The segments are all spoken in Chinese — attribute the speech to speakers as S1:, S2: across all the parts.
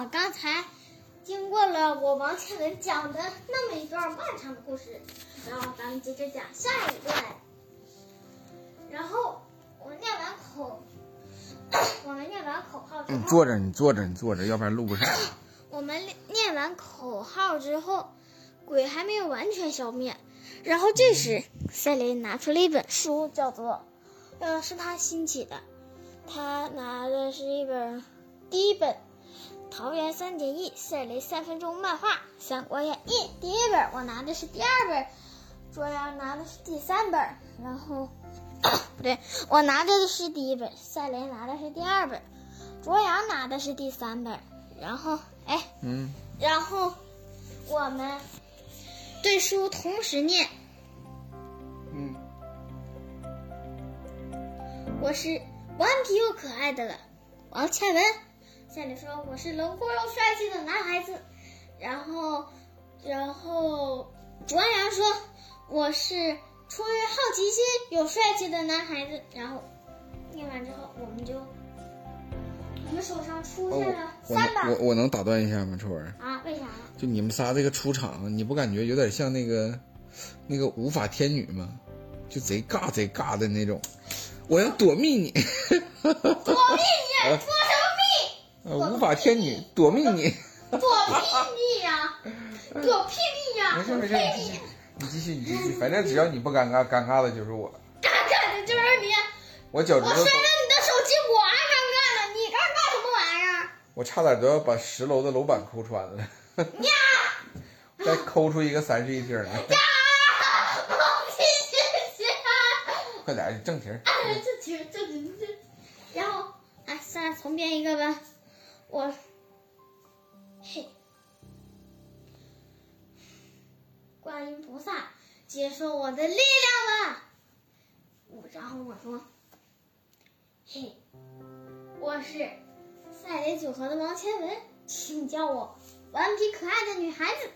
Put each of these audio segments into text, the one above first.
S1: 好，刚才经过了我王倩文讲的那么一段漫长的故事，然后咱们接着讲下一段。然后我念完口，我们念完口号之后，
S2: 你坐着，你坐着，你坐着，要不然录不上。
S1: 我们念完口号之后，鬼还没有完全消灭。然后这时，赛雷拿出了一本书，叫做，呃，是他新起的。他拿的是一本，第一本《桃园三结义》赛雷三分钟漫画《三国演义》第一本，我拿的是第二本，卓阳拿的是第三本。然后，不对，我拿的是第一本，赛雷拿的是第二本，卓阳拿的是第三本。然后，哎，
S2: 嗯，
S1: 然后我们对书同时念。
S2: 嗯，
S1: 我是顽皮又可爱的了王倩文。夏里说我是冷酷又帅气的男孩子。然后，然后卓阳说我是出于好奇心有帅气的男孩子。然后念完之后，我们就我们手上出现了三把
S2: 我我能打断一下吗，臭文？
S1: 啊？为啥？
S2: 就你们仨这个出场，你不感觉有点像那个那个无法天女吗？就贼尬贼尬的那种。我要躲避你，
S1: 躲避你，
S2: 呃无法天女躲避你。
S1: 躲屁你呀！躲屁你呀！
S2: 没事没事，你继续，你继续反正只要你不尴尬，尴尬的就是我。
S1: 尴尬的就是你。
S2: 我脚趾头
S1: 我摔了，你的手机，我还尴尬呢，你尴尬什么玩意儿？
S2: 我差点都要把十楼的楼板抠穿了，
S1: 呀
S2: 再抠出一个三室一厅来。
S1: 呀！谢谢谢。
S2: 快点，正题
S1: 正题这这这，然后哎，再重编一个吧。我，嘿，观音菩萨，接受我的力量吧。然后我说，嘿，我是赛雷组合的王千文，请叫我顽皮可爱的女孩子。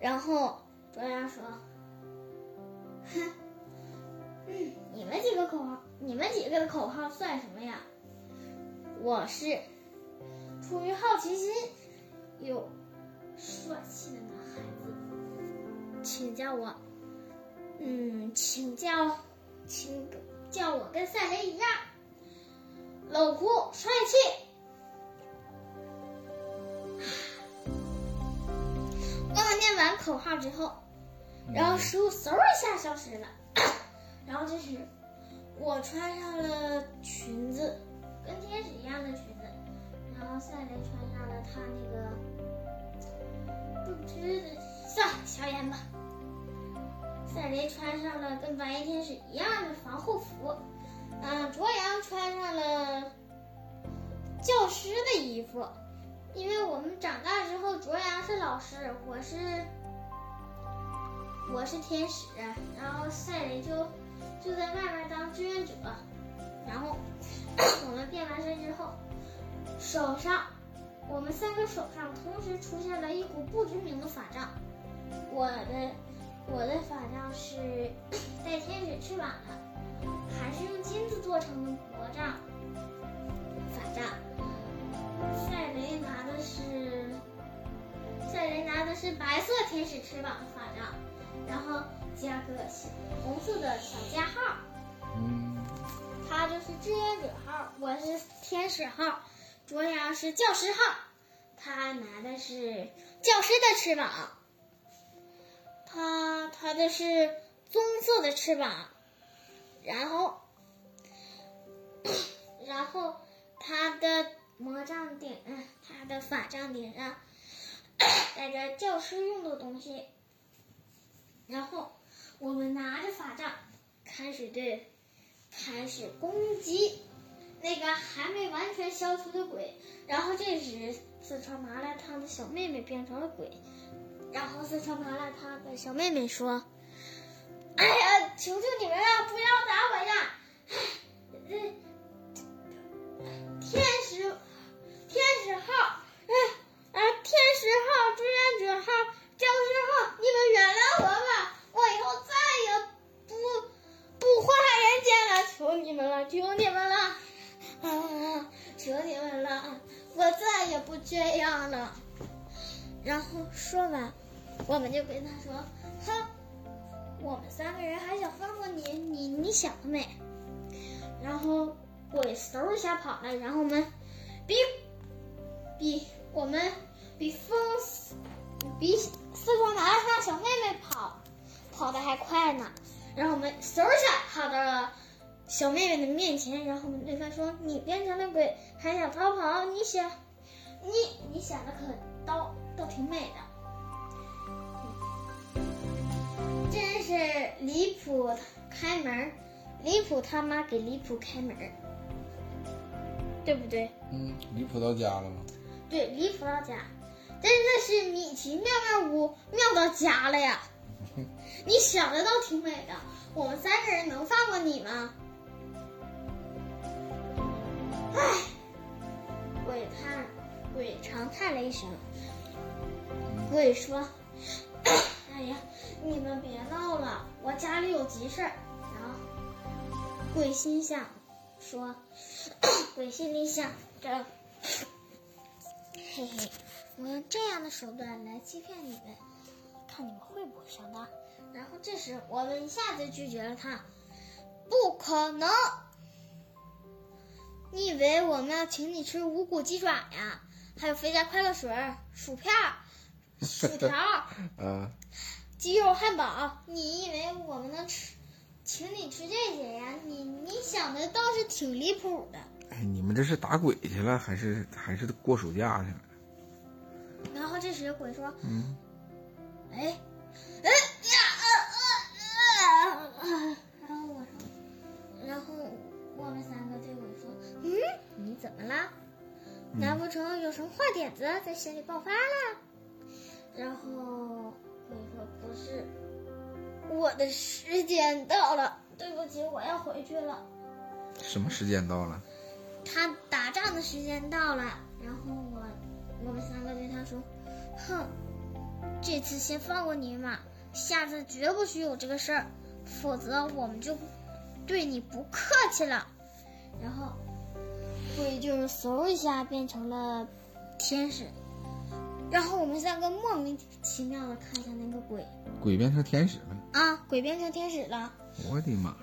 S1: 然后卓阳说，哼。嗯，你们几个口号，你们几个的口号算什么呀？我是出于好奇心又帅气的男孩子，请叫我，嗯，请叫，请叫我跟赛雷一样，冷酷帅气。我念完口号之后，然后食物嗖一下消失了。然后这时，我穿上了裙子，算了，小言吧。赛雷穿上了跟白衣天使一样的防护服。嗯，卓阳穿上了教师的衣服，因为我们长大之后，卓阳是老师，我是我是天使，然后赛雷就。就在外面当志愿者，然后我们变完身之后，手上我们三个手上同时出现了一股不知名的法杖。我的我的法杖是 带天使翅膀的，还是用金子做成的魔杖法杖。赛雷拿的是赛雷拿的是白色天使翅膀的法杖，然后。加个红色的小加号，
S2: 嗯，
S1: 他就是志愿者号，我是天使号，卓阳是教师号，他拿的是教师的翅膀，他他的是棕色的翅膀，然后，然后他的魔杖顶，他的法杖顶上带着教师用的东西，然后。我们拿着法杖，开始对，开始攻击那个还没完全消除的鬼。然后这时，四川麻辣烫的小妹妹变成了鬼。然后四川麻辣烫的小妹妹说：“哎呀，求求你们了，不要打我呀！这 天使，天使号，哎啊，天使号，志愿者号，僵尸号，你们原谅我吧。”我以后再也不不祸害人间了，求你们了，求你们了，啊！求你们了，我再也不这样了。然后说完，我们就跟他说：“哼，我们三个人还想放过你，你你想得美。”然后鬼嗖一下跑了，然后我们比比我们比风比四川麻辣烫小妹妹跑跑的还快呢。然后我们嗖一下跑到了小妹妹的面前，然后我们对她说：“你变成了鬼，还想逃跑？你想，你你想的可倒倒挺美的。”离谱！开门，离谱他妈给离谱开门，对不对？
S2: 嗯，离谱到家了吗？
S1: 对，离谱到家，真的是米奇妙妙屋妙到家了呀！你想的倒挺美的，我们三个人能放过你吗？唉，鬼叹，鬼长叹了一声。鬼说：“ 哎呀，你们别闹了，我家里有急事儿。”然后鬼心想说：“ 鬼心里想着，嘿嘿，我用这样的手段来欺骗你们，看你们会不会上当。”然后这时我们一下子拒绝了他，不可能！你以为我们要请你吃无骨鸡爪呀？还有肥宅快乐水、薯片、薯条、
S2: 啊，
S1: 鸡肉汉堡？你以为我们能吃，请你吃这些呀？你你想的倒是挺离谱的。
S2: 哎，你们这是打鬼去了，还是还是过暑假去了？
S1: 然后这时鬼说
S2: 嗯，：“
S1: 哎，哎呀，呃呃呃。”然后我说，然后我们三个对鬼说：“嗯，你怎么了？难不成有什么坏点子在心里爆发了？”然后鬼说：“不是，我的时间到了，对不起，我要回去了。
S2: 什么时间到了？
S1: 他打仗的时间到了。”然后我我们三个对他说：“哼，这次先放过你嘛，下次绝不许有这个事儿，否则我们就对你不客气了。”然后鬼就是嗖一下变成了天使，然后我们三个莫名其妙的看向那个鬼
S2: 鬼变成天使了？
S1: 啊，鬼变成天使了。
S2: 我的妈呀！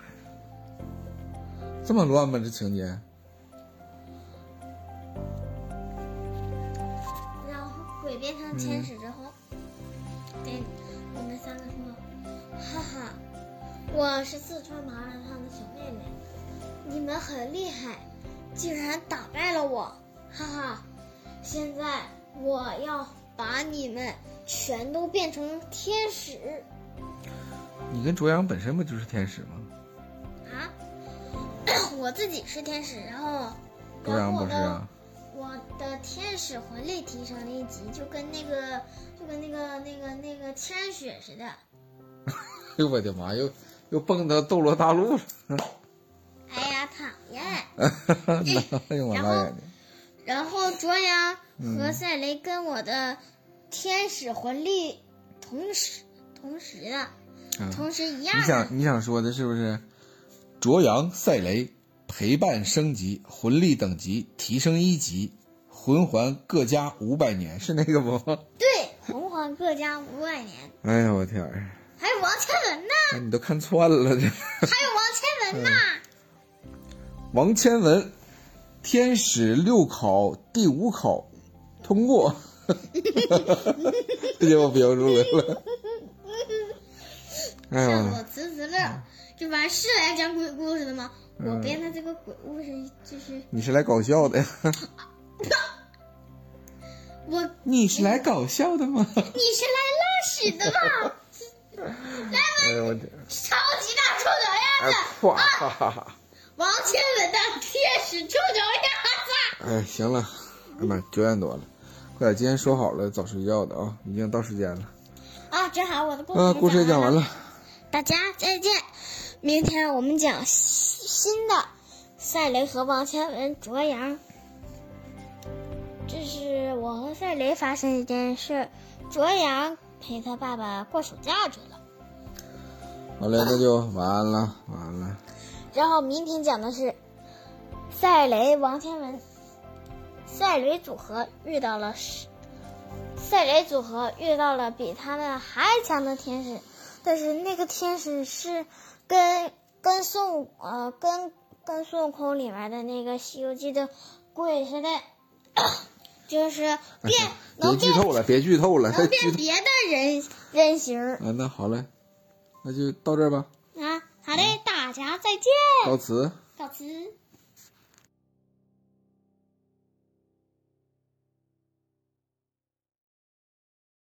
S2: 这么乱吗？这情节？
S1: 然后鬼变成天使之后，对我们三个说：“哈哈，我是四川麻辣烫的小妹妹，你们很厉害，竟然打败了我，哈哈！现在我要把你们全都变成天使
S2: 你跟卓阳本身不就是天使吗？
S1: 啊！我自己是天使，然后
S2: 卓阳不是啊？
S1: 我的天使魂力提升了一级，就跟那个就跟那个那个那个千雪似的。
S2: 哎呦我的妈！又又蹦到斗罗大陆了！
S1: 哎呀，讨厌！
S2: 哎呦我
S1: 然后
S2: 大眼睛！
S1: 然后卓阳
S2: 嗯
S1: 和赛雷跟我的天使魂力同时同时的，
S2: 啊
S1: 同时一样的。
S2: 你想你想说的是不是？卓阳、赛雷陪伴升级，魂力等级提升一级，魂环各加五百年，是那个不？
S1: 对，魂环各加五百年，
S2: 哎呀我天儿！
S1: 还有王千文呢，
S2: 哎，你都看串了这。
S1: 还有王千文呢。
S2: 王千文，天使六考第五考通过，这就我标注来了。哎呀，
S1: 让我呲呲乐，这不是来讲鬼故事的吗？我
S2: 嗯
S1: 编的这个鬼故事就是
S2: 你是来搞笑的呀？
S1: 我，
S2: 你是来搞笑的吗？
S1: 你是来拉屎的吧？
S2: 哎呦我天！
S1: 超级大臭脚丫
S2: 哎
S1: 子，
S2: 啊哈哈哈！
S1: 王千文的天使臭脚丫子。
S2: 哎，行了，哎妈，九点多了，快点，今天说好了早睡觉的啊，已经到时间了。
S1: 啊，正好我的故事
S2: 啊，故事也讲完
S1: 了，
S2: 了。
S1: 大家再见。明天我们讲新的赛雷和王千文卓阳。这是我和赛雷发生一件事，卓阳陪他爸爸过暑假去了。
S2: 好嘞，那就晚安了，晚安了。
S1: 然后明天讲的是赛雷、王千文赛雷组合遇到了赛雷组合遇到了比他们还强的天使，但是那个天使是跟跟孙悟呃跟跟孙悟空里面的那个《西游记》的鬼似的，就是变能变
S2: 别剧透了，别剧透了，再
S1: 能变别的人人形儿
S2: 啊！那好嘞，那就到这儿吧，
S1: 啊。好嘞，大家再见，
S2: 到此。
S1: 到此。